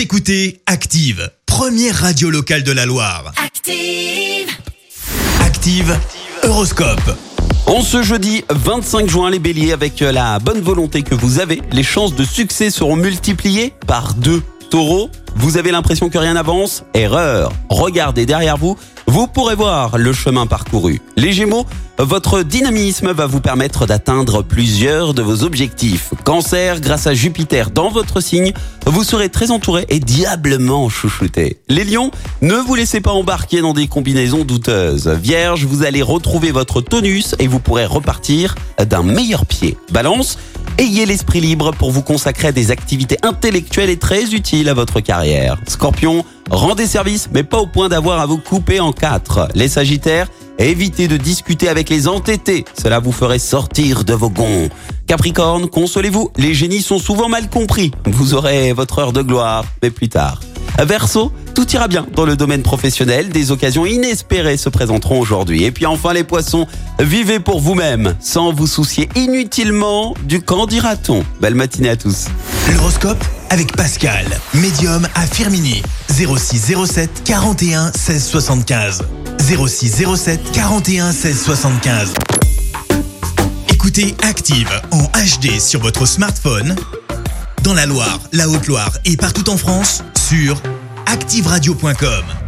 Vous écoutez Active, première radio locale de la Loire. Active. Active, Horoscope. En ce jeudi 25 juin, les béliers, avec la bonne volonté que vous avez, les chances de succès seront multipliées par deux. Taureau, vous avez l'impression que rien n'avance Erreur. Regardez derrière vous, vous pourrez voir le chemin parcouru. Les Gémeaux, votre dynamisme va vous permettre d'atteindre plusieurs de vos objectifs. Cancer, grâce à Jupiter dans votre signe, vous serez très entouré et diablement chouchouté. Les lions, ne vous laissez pas embarquer dans des combinaisons douteuses. Vierge, vous allez retrouver votre tonus et vous pourrez repartir d'un meilleur pied. Balance, ayez l'esprit libre pour vous consacrer à des activités intellectuelles et très utiles à votre carrière. Scorpion, rendez service mais pas au point d'avoir à vous couper en quatre. Les Sagittaires, évitez de discuter avec les entêtés, cela vous ferait sortir de vos gonds. Capricorne, consolez-vous, les génies sont souvent mal compris. Vous aurez votre heure de gloire, mais plus tard. Verseau, tout ira bien dans le domaine professionnel, des occasions inespérées se présenteront aujourd'hui. Et puis enfin les poissons, vivez pour vous-même, sans vous soucier inutilement du quand dira-t-on. Belle matinée à tous. L'horoscope avec Pascal, médium à Firmini. 06 07 41 16 75. 06 07 41 16 75. Écoutez Active en HD sur votre smartphone, dans la Loire, la Haute-Loire et partout en France, sur activeradio.com.